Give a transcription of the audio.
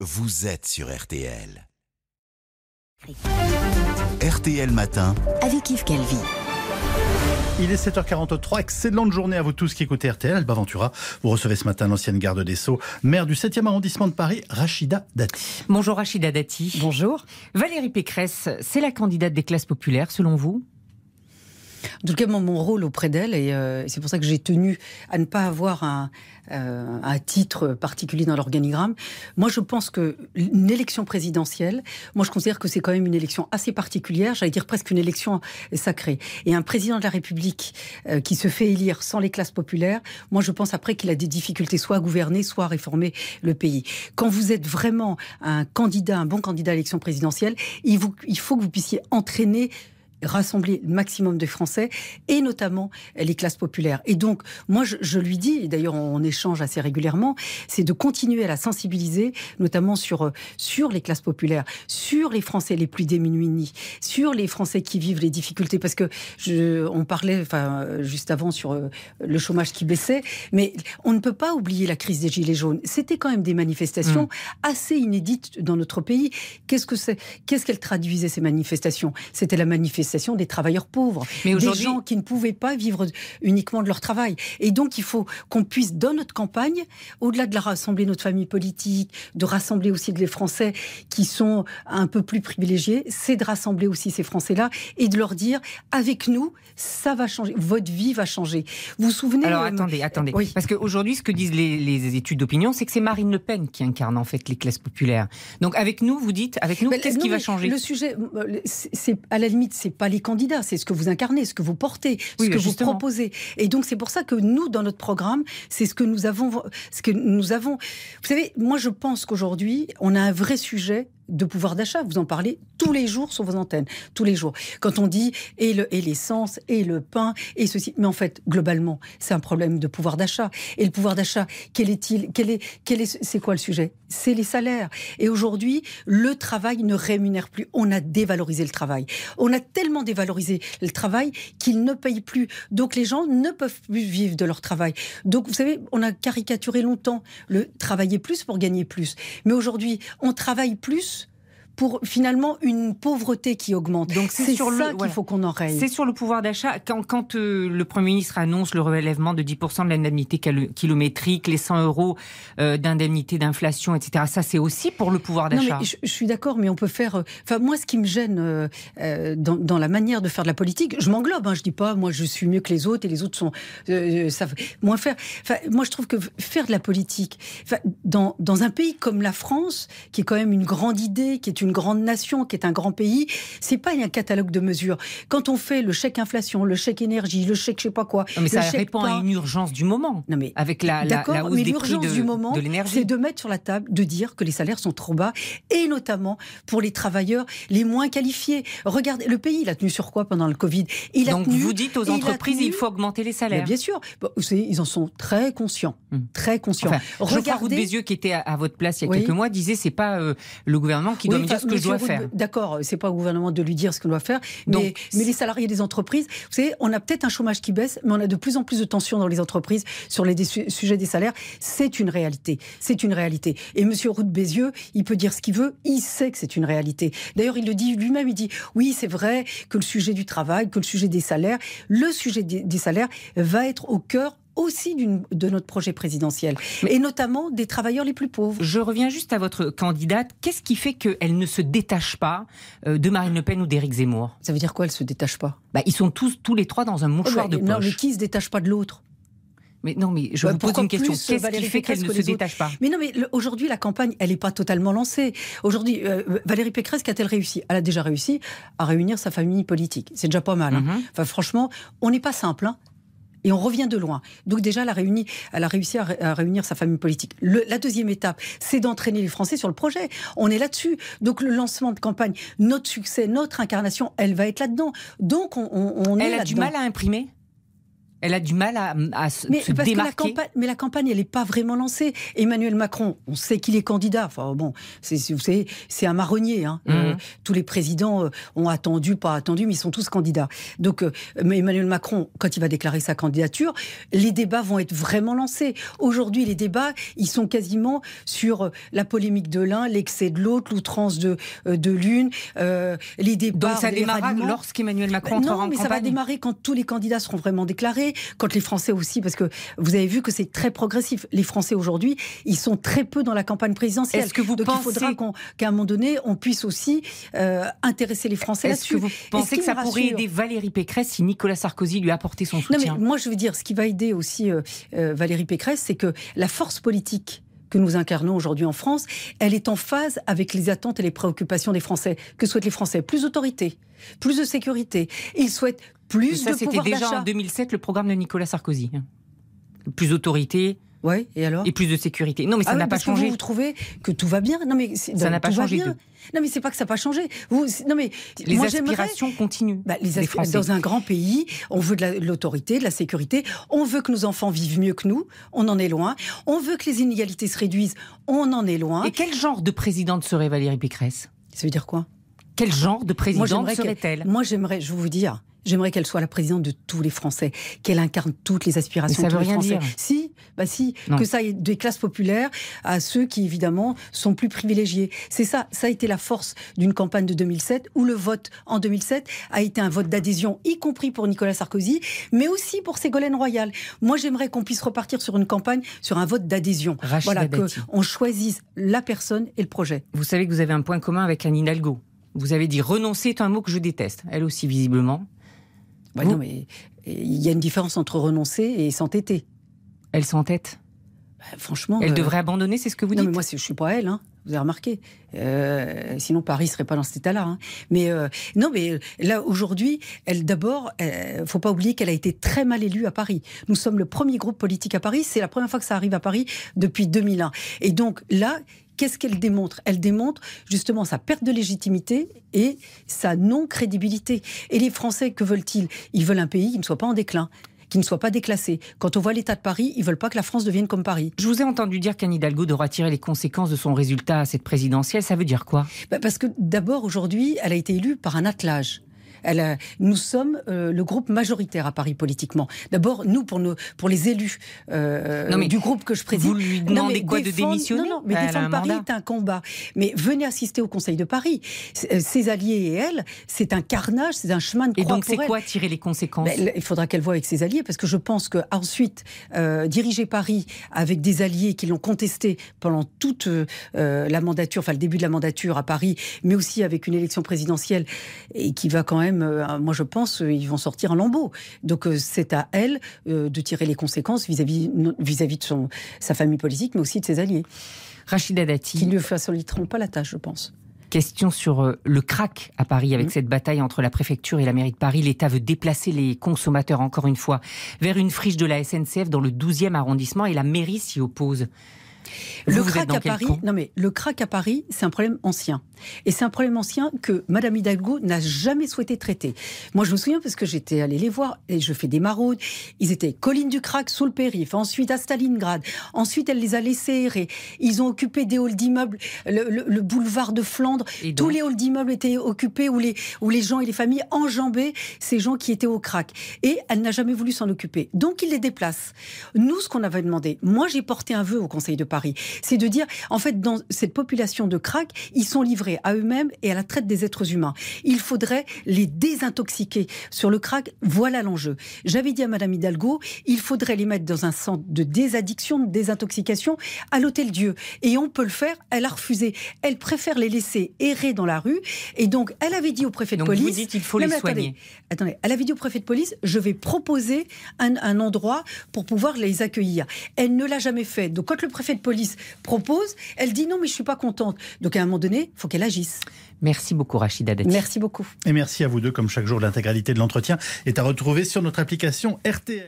vous êtes sur RTL. RTL Matin. avec Yves Calvi. Il est 7h43. Excellente journée à vous tous qui écoutez RTL. Alba Ventura, vous recevez ce matin l'ancienne garde des Sceaux, maire du 7e arrondissement de Paris, Rachida Dati. Bonjour Rachida Dati. Bonjour. Valérie Pécresse, c'est la candidate des classes populaires selon vous? En tout cas, mon, rôle auprès d'elle, et euh, c'est pour ça que j'ai tenu à ne pas avoir un, euh, titre particulier dans l'organigramme. Moi, je pense que une élection présidentielle, moi, je considère que c'est quand même une élection assez particulière, j'allais dire presque une élection sacrée. Et un président de la République euh, qui se fait élire sans les classes populaires, moi, je pense après qu'il a des difficultés soit à gouverner, soit à réformer le pays. Quand vous êtes vraiment un candidat, un bon candidat à l'élection présidentielle, il faut que vous puissiez entraîner rassembler le maximum de Français et notamment les classes populaires. Et donc, moi, je, je lui dis, et d'ailleurs on, échange assez régulièrement, c'est de continuer à la sensibiliser, notamment sur, sur les classes populaires, sur les Français les plus démunis, sur les Français qui vivent les difficultés. Parce que je, on parlait enfin, juste avant sur euh, le chômage qui baissait, mais on ne peut pas oublier la crise des Gilets jaunes. C'était quand même des manifestations mmh. assez inédites dans notre pays. Qu'est-ce que c'est Qu'est-ce qu'elles traduisaient ces manifestations? C'était la manifestation des travailleurs pauvres, Mais des gens qui ne pouvaient pas vivre uniquement de leur travail. Et donc, il faut qu'on puisse, dans notre campagne, au-delà de la rassembler notre famille politique, de rassembler aussi les Français qui sont un peu plus privilégiés, c'est de rassembler aussi ces Français-là et de leur dire, avec nous, ça va changer, votre vie va changer. Vous vous souvenez Alors, euh, attendez, attendez. Oui. Parce qu'aujourd'hui, ce que disent les, les études d'opinion, c'est que c'est Marine Le Pen qui incarne en fait les classes populaires. Donc, avec nous, vous dites, avec nous, qu'est-ce qui va changer? Le sujet, euh, c'est à la limite, c'est pas les candidats, c'est ce que vous incarnez, ce que vous portez, ce que vous proposez. Et donc c'est pour ça que nous, dans notre programme, c'est ce que nous avons, ce que nous avons. Vous savez, moi je pense qu'aujourd'hui, on a un vrai sujet de pouvoir d'achat. Vous en parlez tous les jours sur vos antennes, tous les jours. Quand on dit et l'essence et, et le pain et ceci, mais en fait globalement c'est un problème de pouvoir d'achat. Et le pouvoir d'achat, quel est-il Quel est quel est c'est quoi le sujet? C'est les salaires. Et aujourd'hui, le travail ne rémunère plus. On a dévalorisé le travail. On a tellement dévalorisé le travail qu'il ne paye plus. Donc les gens ne peuvent plus vivre de leur travail. Donc vous savez, on a caricaturé longtemps le travailler plus pour gagner plus. Mais aujourd'hui, on travaille plus pour finalement une pauvreté qui augmente. Donc c'est sur ça qu'il faut qu'on enraye. C'est sur le pouvoir d'achat. Quand, quand euh, le Premier ministre annonce le relèvement de 10% de l'indemnité kilométrique, les 100 euros euh, d'indemnité d'inflation, etc., ça c'est aussi pour le pouvoir d'achat. Je, je, suis d'accord, mais on peut faire... Euh, moi, ce qui me gêne dans, dans, la manière de faire de la politique, je m'englobe, hein, je dis pas, moi je suis mieux que les autres et les autres sont, savent moins faire. Enfin, moi je trouve que faire de la politique, dans, dans un pays comme la France, qui est quand même une grande idée, qui est une une grande nation, qui est un grand pays, c'est pas un catalogue de mesures. Quand on fait le chèque inflation, le chèque énergie, le chèque je sais pas quoi, mais ça répond à une urgence du moment. Non mais avec la, la, la hausse des prix de, du moment, c'est de mettre sur la table, de dire que les salaires sont trop bas et notamment pour les travailleurs les moins qualifiés. Regardez, le pays il a tenu sur quoi pendant le Covid? Il a Donc vous dites aux entreprises il, faut augmenter les salaires. bien sûr, ils en sont très conscients, hmm. très conscients. Enfin, Regardez, des yeux qui était à, votre place il y a quelques mois disait c'est pas euh, le gouvernement qui doit ce que je dois faire. D'accord, c'est pas au gouvernement de lui dire ce qu'on doit faire, mais, mais, les salariés des entreprises, vous savez, on a peut-être un chômage qui baisse, mais on a de plus en plus de tensions dans les entreprises sur les sujets des salaires. C'est une réalité. C'est une réalité. Et Monsieur Roux de Bézieux, il peut dire ce qu'il veut, il sait que c'est une réalité. D'ailleurs, il le dit lui-même, il dit oui, c'est vrai que le sujet du travail, que le sujet des salaires, le sujet des salaires va être au cœur aussi de notre projet présidentiel, et notamment des travailleurs les plus pauvres. Je reviens juste à votre candidate. Qu'est-ce qui fait qu'elle ne se détache pas euh, de Marine Le Pen ou d'Éric Zemmour? Ça veut dire quoi, elle ne se détache pas? Bah, Ils sont tous, tous les trois dans un mouchoir de poche. Non, mais qui ne se détache pas de l'autre? Mais non, mais je bah, vous pose une question. Qu'est-ce qui fait qu'elle ne se détache pas? Mais non, mais aujourd'hui, la campagne, elle n'est pas totalement lancée. Aujourd'hui, euh, Valérie Pécresse, qu'a-t-elle réussi? Elle a déjà réussi à réunir sa famille politique. C'est déjà pas mal. Hein. Mm-hmm. Enfin, franchement, on n'est pas simple. Hein. Et on revient de loin. Donc déjà, elle a, réuni, elle a réussi à, réunir sa famille politique. la deuxième étape, c'est d'entraîner les Français sur le projet. On est là-dessus. Donc le lancement de campagne, notre succès, notre incarnation, elle va être là-dedans. Donc on, on, Elle a du mal à imprimer? Elle a du mal à, à se, mais, se parce démarquer. Que la campagne, mais la campagne, elle n'est pas vraiment lancée. Emmanuel Macron, on sait qu'il est candidat. Enfin bon, c'est, vous savez, c'est un marronnier. Hein. Mmh. Euh, tous les présidents euh, ont attendu, pas attendu, mais ils sont tous candidats. Donc euh, mais Emmanuel Macron, quand il va déclarer sa candidature, les débats vont être vraiment lancés. Aujourd'hui, les débats, ils sont quasiment sur la polémique de l'un, l'excès de l'autre, l'outrance de, de l'une, euh, les débats. Donc ça démarra lorsqu'Emmanuel Macron Ben entrera Non, en mais ça va démarrer quand tous les candidats seront vraiment déclarés, quand les Français aussi, parce que vous avez vu que c'est très progressif. Les Français aujourd'hui, ils sont très peu dans la campagne présidentielle. Est-ce que vous Donc pensez- il faudra qu'à un moment donné, on puisse aussi euh, intéresser les Français Est-ce que vous pensez que ça pourrait aider Valérie Pécresse si Nicolas Sarkozy lui apportait son non, soutien? mais moi, je veux dire, ce qui va aider aussi euh, euh, Valérie Pécresse, c'est que la force politique que nous incarnons aujourd'hui en France, elle est en phase avec les attentes et les préoccupations des Français. Que souhaitent les Français? Plus d'autorité, plus de sécurité. Ils souhaitent plus ça, de c'était pouvoir déjà d'achat. en 2007 le programme de Nicolas Sarkozy. Plus d'autorité Ouais, et alors et plus de sécurité. Non, mais ça Ah oui, n'a pas parce que changé. vous, vous trouvez que tout va bien Non, mais c'est- Ça n'a pas changé de- Non, mais c'est pas que ça n'a pas changé. Vous, non, mais Les moi, j'aimerais- aspirations continuent. Bah, les Français. dans un grand pays, on veut de la- de l'autorité, de la sécurité, on veut que nos enfants vivent mieux que nous, on en est loin, on veut que les inégalités se réduisent, on en est loin. Et quel genre de présidente serait Valérie Pécresse? Ça veut dire quoi? Quel genre de présidente serait-elle? Moi, j'aimerais, je vais vous dire, j'aimerais qu'elle soit la présidente de tous les Français, qu'elle incarne toutes les aspirations de tous veut les rien Français. dire. Si, bah si, Non. que ça ait des classes populaires à ceux qui, évidemment, sont plus privilégiés. C'est ça, ça a été la force d'une campagne de 2007, où le vote en 2007 a été un vote d'adhésion, y compris pour Nicolas Sarkozy, mais aussi pour Ségolène Royal. Moi, j'aimerais qu'on puisse repartir sur une campagne, sur un vote d'adhésion. Voilà, qu'on choisisse la personne et le projet. Vous savez que vous avez un point commun avec Anne Hidalgo. Vous avez dit renoncer est un mot que je déteste. Elle aussi, visiblement. Non, mais il y a une différence entre renoncer et s'entêter. Elle s'entête. Bah, franchement. Elle euh, devrait abandonner, c'est ce que vous non, dites mais moi, je suis pas elle, hein. Vous avez remarqué. Euh, sinon, Paris serait pas dans cet état-là. hein. Mais euh, non, mais euh, là aujourd'hui, elle d'abord, euh, faut pas oublier qu'elle a été très mal élue à Paris. Nous sommes le premier groupe politique à Paris. C'est la première fois que ça arrive à Paris depuis 2001. Et donc là. Qu'est-ce qu'elle démontre? Elle démontre justement sa perte de légitimité et sa non-crédibilité. Et les Français, que veulent-ils? Ils veulent un pays qui ne soit pas en déclin, qui ne soit pas déclassé. Quand on voit l'état de Paris, ils veulent pas que la France devienne comme Paris. Je vous ai entendu dire qu'Anne Hidalgo devra tirer les conséquences de son résultat à cette présidentielle. Ça veut dire quoi? Bah, Parce que d'abord, aujourd'hui, elle a été élue par un attelage. Elle a- nous sommes euh, le groupe majoritaire à Paris politiquement. D'abord, nous, pour, nos, pour les élus euh, Non, mais du groupe que je préside. vous lui Non, demandez mais quoi, de démissionner Non, non, mais Elle a défendre Paris est un combat. Mais venez assister au Conseil de Paris. Euh, Ses alliés et elle, c'est un carnage, c'est un chemin de Et croix donc, c'est quoi tirer les conséquences? Ben, il faudra qu'elle voie avec ses alliés, parce que je pense que ensuite euh, diriger Paris avec des alliés qui l'ont contesté pendant toute la mandature, enfin le début de la mandature à Paris, mais aussi avec une élection présidentielle et qui va quand même, euh, moi je pense, euh, ils vont sortir en lambeaux. Donc euh, c'est à elle de tirer les conséquences vis-à-vis vis-à-vis de son, sa famille politique, mais aussi de ses alliés, Rachida Dati, qui ne lui faciliteront pas la tâche, je pense. question sur le crack à Paris avec Mhm. cette bataille entre la préfecture et la mairie de Paris. L'État veut déplacer les consommateurs, encore une fois, vers une friche de la SNCF dans le 12e arrondissement et la mairie s'y oppose. Le vous crack à Paris, non mais le crack à Paris, c'est un problème ancien. Et c'est un problème ancien que Madame Hidalgo n'a jamais souhaité traiter. Moi, je me souviens parce que j'étais allée les voir et je fais des maraudes. Ils étaient collines du crack sous le périph', ensuite à Stalingrad. Ensuite, elle les a laissés errer. Ils ont occupé des halls d'immeubles, le, le- le boulevard de Flandre. Tous les halls d'immeubles étaient occupés où les, où les gens et les familles enjambaient ces gens qui étaient au crack. Et elle n'a jamais voulu s'en occuper. Donc, il les déplace. Nous, ce qu'on avait demandé, moi, j'ai porté un vœu au Conseil de Paris, c'est de dire, en fait, dans cette population de crack, ils sont livrés à eux-mêmes et à la traite des êtres humains. Il faudrait les désintoxiquer. Sur le crack, voilà l'enjeu. J'avais dit à Madame Hidalgo, il faudrait les mettre dans un centre de désaddiction, de désintoxication à l'Hôtel Dieu. Et on peut le faire. Elle a refusé. Elle préfère les laisser errer dans la rue. Et donc, elle avait dit au préfet de Donc police. vous dites qu'il faut les attendez, soigner. Attendez, elle avait dit au préfet de police, je vais proposer un, un endroit pour pouvoir les accueillir. Elle ne l'a jamais fait. Donc quand le préfet de police propose, elle dit non mais je suis pas contente. Donc à un moment donné, il faut qu'elle agisse. Merci beaucoup, Rachida Dati. Merci beaucoup. Et merci à vous deux, comme chaque jour, l'intégralité de l'entretien est à retrouver sur notre application RTL.